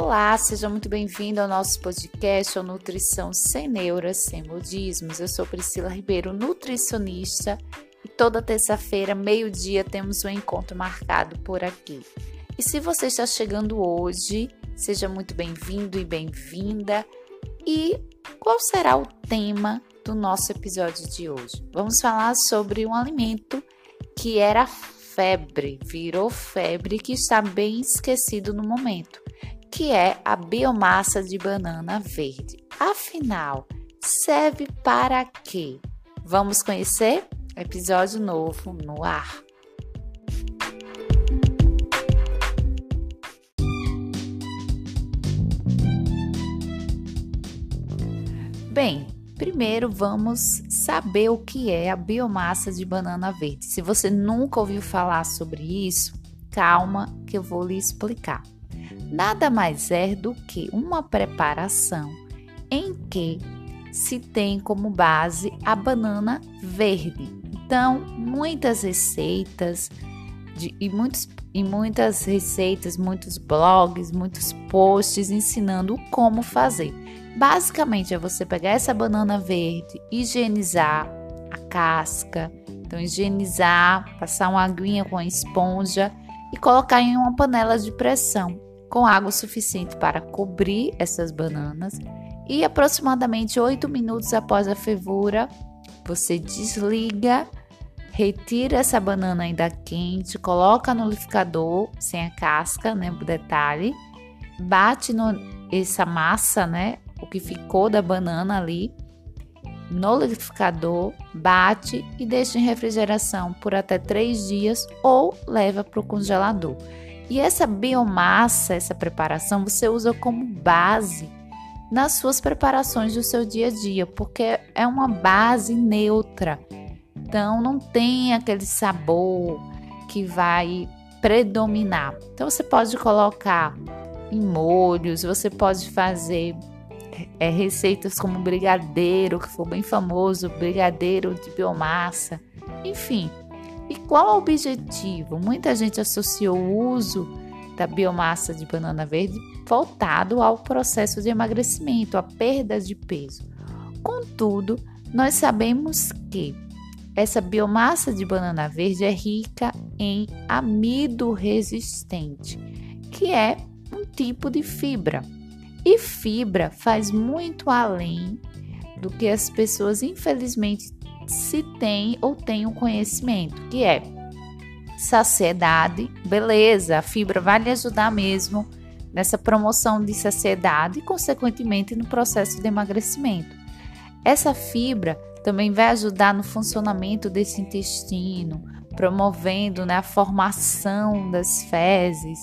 Olá, seja muito bem-vindo ao nosso podcast Nutrição Sem Neuras, Sem Modismos. Eu sou Priscila Ribeiro, nutricionista, e toda terça-feira, meio-dia, temos um encontro marcado por aqui. E se você está chegando hoje, seja muito bem-vindo e bem-vinda. E qual será o tema do nosso episódio de hoje? Vamos falar sobre um alimento que era febre, virou febre, que está bem esquecido no momento que é a biomassa de banana verde. Afinal, serve para quê? Vamos conhecer? Episódio novo no ar. Bem, primeiro vamos saber o que é a biomassa de banana verde. Se você nunca ouviu falar sobre isso, calma que eu vou lhe explicar nada mais é do que uma preparação em que se tem como base a banana verde. Então, muitas receitas de, e, muitos, e muitas receitas, muitos blogs, muitos posts ensinando como fazer. Basicamente é você pegar essa banana verde, higienizar a casca, então higienizar, passar uma aguinha com a esponja e colocar em uma panela de pressão com água suficiente para cobrir essas bananas e aproximadamente 8 minutos após a fervura, você desliga, retira essa banana ainda quente, coloca no liquidificador sem a casca, né, detalhe, bate no, essa massa, né, o que ficou da banana ali no liquidificador, bate e deixa em refrigeração por até 3 dias ou leva para o congelador. E essa biomassa, essa preparação, você usa como base nas suas preparações do seu dia a dia, porque é uma base neutra. Então não tem aquele sabor que vai predominar. Então você pode colocar em molhos, você pode fazer é, receitas como brigadeiro, que foi bem famoso, brigadeiro de biomassa, enfim. E qual o objetivo? Muita gente associou o uso da biomassa de banana verde voltado ao processo de emagrecimento, à perda de peso. Contudo, nós sabemos que essa biomassa de banana verde é rica em amido resistente, que é um tipo de fibra. E fibra faz muito além do que as pessoas infelizmente se tem ou tem um conhecimento, que é saciedade, beleza, a fibra vai lhe ajudar mesmo nessa promoção de saciedade e, consequentemente, no processo de emagrecimento. Essa fibra também vai ajudar no funcionamento desse intestino, promovendo né, a formação das fezes,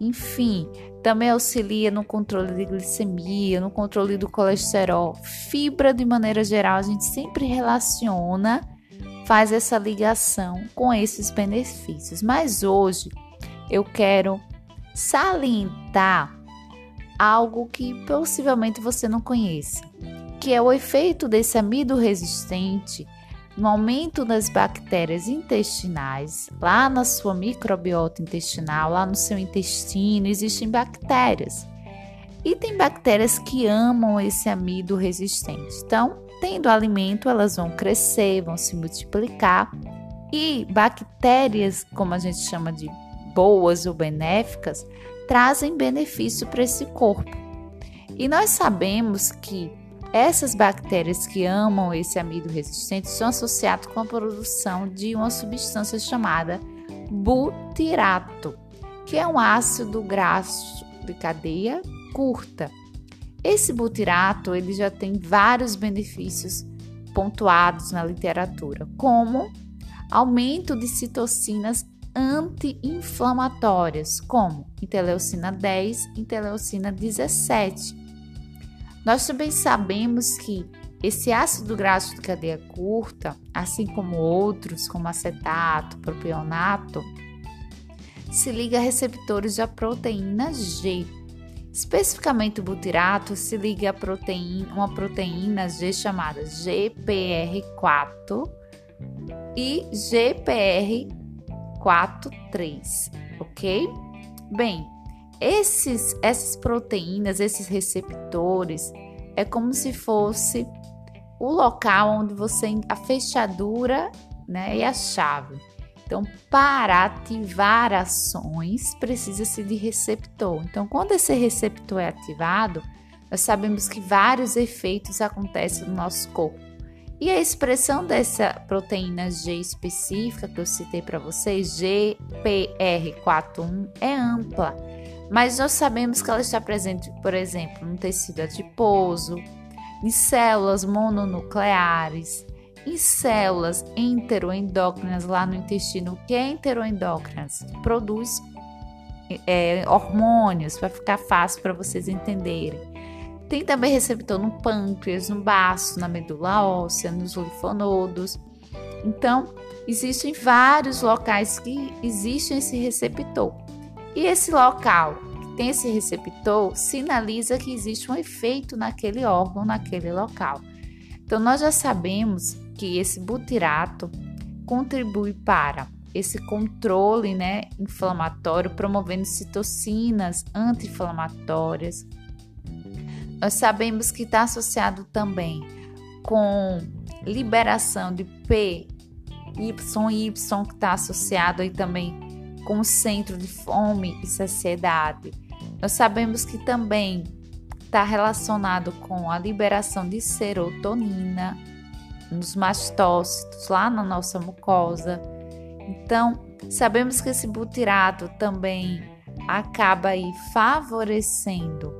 enfim, também auxilia no controle de glicemia, no controle do colesterol. Fibra, de maneira geral, a gente sempre relaciona, faz essa ligação com esses benefícios. Mas hoje eu quero salientar algo que possivelmente você não conheça, que é o efeito desse amido resistente no aumento das bactérias intestinais, lá na sua microbiota intestinal, lá no seu intestino, existem bactérias. E tem bactérias que amam esse amido resistente. Então, tendo alimento, elas vão crescer, vão se multiplicar. E bactérias, como a gente chama de boas ou benéficas, trazem benefício para esse corpo. E nós sabemos que essas bactérias que amam esse amido resistente são associadas com a produção de uma substância chamada butirato, que é um ácido graxo de cadeia curta. Esse butirato ele já tem vários benefícios pontuados na literatura, como aumento de citocinas anti-inflamatórias, como interleucina 10 e interleucina 17 nós também sabemos que esse ácido graxo de cadeia curta, assim como outros, como acetato, propionato, se liga a receptores da proteína G. Especificamente o butirato se liga a proteína, uma proteína G chamada GPR4 e GPR43, ok? Bem, Esses, essas proteínas, esses receptores, é como se fosse o local onde você a fechadura, né, e a chave. Então, para ativar ações, precisa-se de receptor. Então, quando esse receptor é ativado, nós sabemos que vários efeitos acontecem no nosso corpo. E a expressão dessa proteína G específica que eu citei para vocês, GPR41, é ampla, mas nós sabemos que ela está presente, por exemplo, no tecido adiposo, em células mononucleares, em células enteroendócrinas lá no intestino. O que é enteroendócrinas? Produz é, hormônios, para ficar fácil para vocês entenderem. Tem também receptor no pâncreas, no baço, na medula óssea, nos linfonodos. Então, existem vários locais que existe esse receptor. E esse local que tem esse receptor sinaliza que existe um efeito naquele órgão, naquele local. Então, nós já sabemos que esse butirato contribui para esse controle né, inflamatório, promovendo citocinas anti-inflamatórias, nós sabemos que está associado também com liberação de P, Y, Y, que está associado aí também com o centro de fome e saciedade. Nós sabemos que também está relacionado com a liberação de serotonina nos mastócitos, lá na nossa mucosa. Então, sabemos que esse butirato também acaba aí favorecendo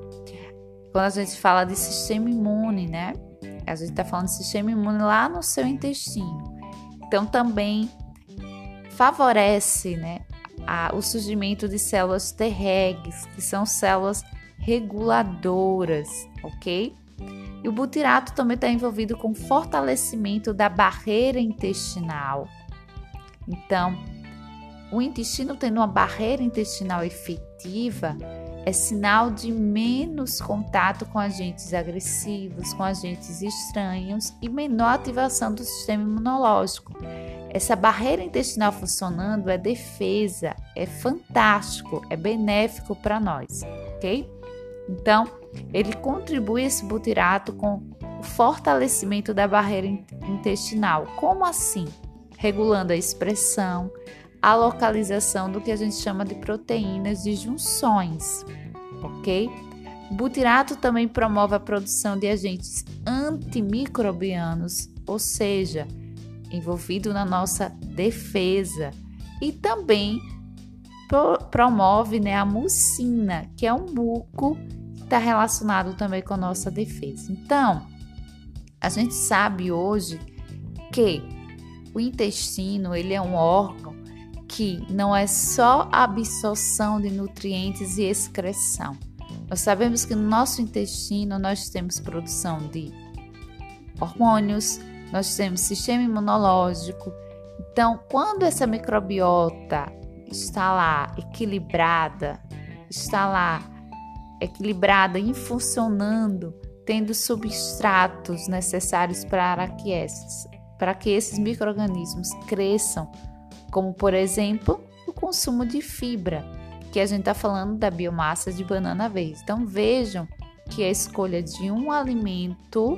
quando a gente fala de sistema imune, né? A gente está falando de sistema imune lá no seu intestino. Então, também favorece, né? A, o surgimento de células Tregs, que são células reguladoras, ok? E o butirato também está envolvido com fortalecimento da barreira intestinal. Então, o intestino tendo uma barreira intestinal efetiva, é sinal de menos contato com agentes agressivos, com agentes estranhos e menor ativação do sistema imunológico. Essa barreira intestinal funcionando é defesa, é fantástico, é benéfico para nós, ok? Então, ele contribui esse butirato com o fortalecimento da barreira intestinal. Como assim? Regulando a expressão, a localização do que a gente chama de proteínas de junções, ok? Butirato também promove a produção de agentes antimicrobianos, ou seja, envolvido na nossa defesa, e também pro promove né, a mucina, que é um muco que está relacionado também com a nossa defesa. Então, a gente sabe hoje que o intestino ele é um órgão que não é só absorção de nutrientes e excreção. Nós sabemos que no nosso intestino nós temos produção de hormônios, nós temos sistema imunológico. Então, quando essa microbiota está lá equilibrada, está lá equilibrada e funcionando, tendo substratos necessários para que esses, para que esses microrganismos cresçam como por exemplo o consumo de fibra, que a gente está falando da biomassa de banana verde. Então vejam que a escolha de um alimento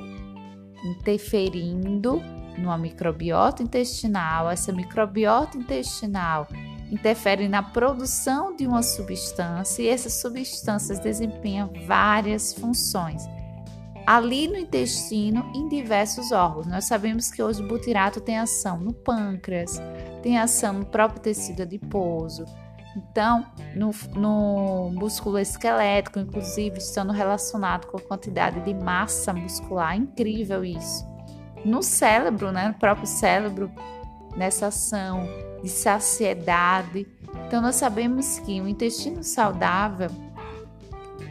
interferindo numa microbiota intestinal, essa microbiota intestinal interfere na produção de uma substância e essas substâncias desempenham várias funções ali no intestino em diversos órgãos. Nós sabemos que hoje o butirato tem ação no pâncreas, tem ação no próprio tecido adiposo. Então, no, no músculo esquelético, inclusive, estando relacionado com a quantidade de massa muscular. Incrível isso. No cérebro, né, no próprio cérebro, nessa ação de saciedade. Então, nós sabemos que o intestino saudável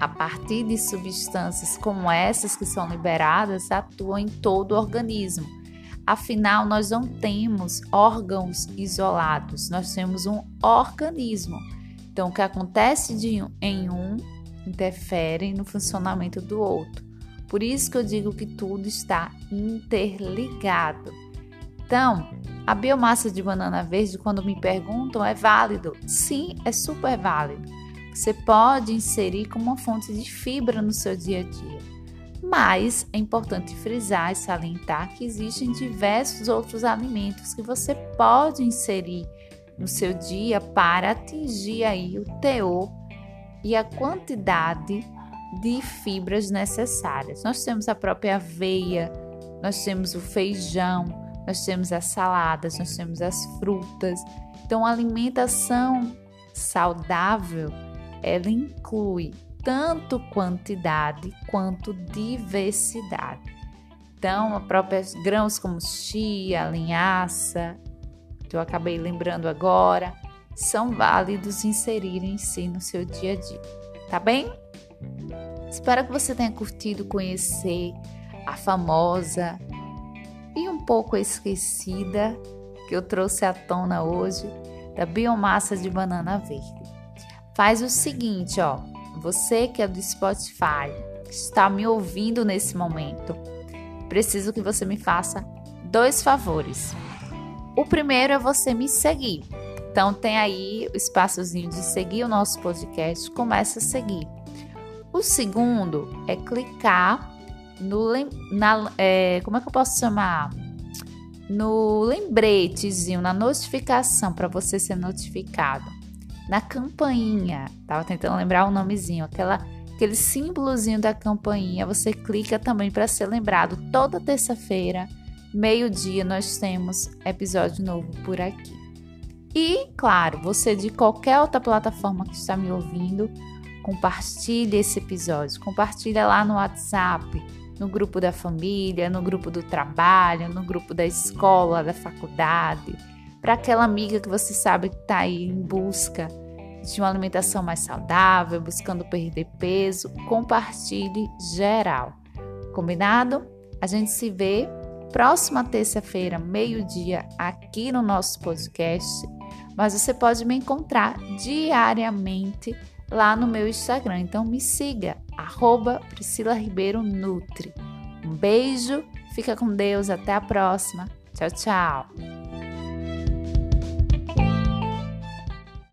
a partir de substâncias como essas que são liberadas, atuam em todo o organismo. Afinal, nós não temos órgãos isolados, nós temos um organismo. Então, o que acontece de, em um interfere no funcionamento do outro. Por isso que eu digo que tudo está interligado. Então, a biomassa de banana verde, quando me perguntam, é válido? Sim, é super válido você pode inserir como uma fonte de fibra no seu dia a dia. Mas é importante frisar e salientar que existem diversos outros alimentos que você pode inserir no seu dia para atingir aí o teor e a quantidade de fibras necessárias. Nós temos a própria aveia, nós temos o feijão, nós temos as saladas, nós temos as frutas. Então, a alimentação saudável, ela inclui tanto quantidade quanto diversidade. Então, a própria grãos como chia, linhaça, que eu acabei lembrando agora, são válidos inserirem-se no seu dia a dia, tá bem? Espero que você tenha curtido conhecer a famosa e um pouco esquecida que eu trouxe à tona hoje da biomassa de banana verde. Faz o seguinte, ó, você que é do Spotify, que está me ouvindo nesse momento, preciso que você me faça dois favores. O primeiro é você me seguir. Então tem aí o espaçozinho de seguir o nosso podcast, começa a seguir. O segundo é clicar no na, é, como é que eu posso chamar? No lembretezinho, na notificação para você ser notificado. Na campainha, tava tentando lembrar o nomezinho, aquela aquele símbolozinho da campainha, você clica também para ser lembrado. Toda terça-feira meio-dia nós temos episódio novo por aqui. E, claro, você de qualquer outra plataforma que está me ouvindo, compartilhe esse episódio, compartilha lá no WhatsApp, no grupo da família, no grupo do trabalho, no grupo da escola, da faculdade, para aquela amiga que você sabe que está aí em busca de uma alimentação mais saudável, buscando perder peso, compartilhe geral. Combinado? A gente se vê próxima terça-feira, meio-dia, aqui no nosso podcast. Mas você pode me encontrar diariamente lá no meu Instagram. Então me siga, arroba Priscila Ribeiro Nutri. Um beijo, fica com Deus, até a próxima. Tchau, tchau.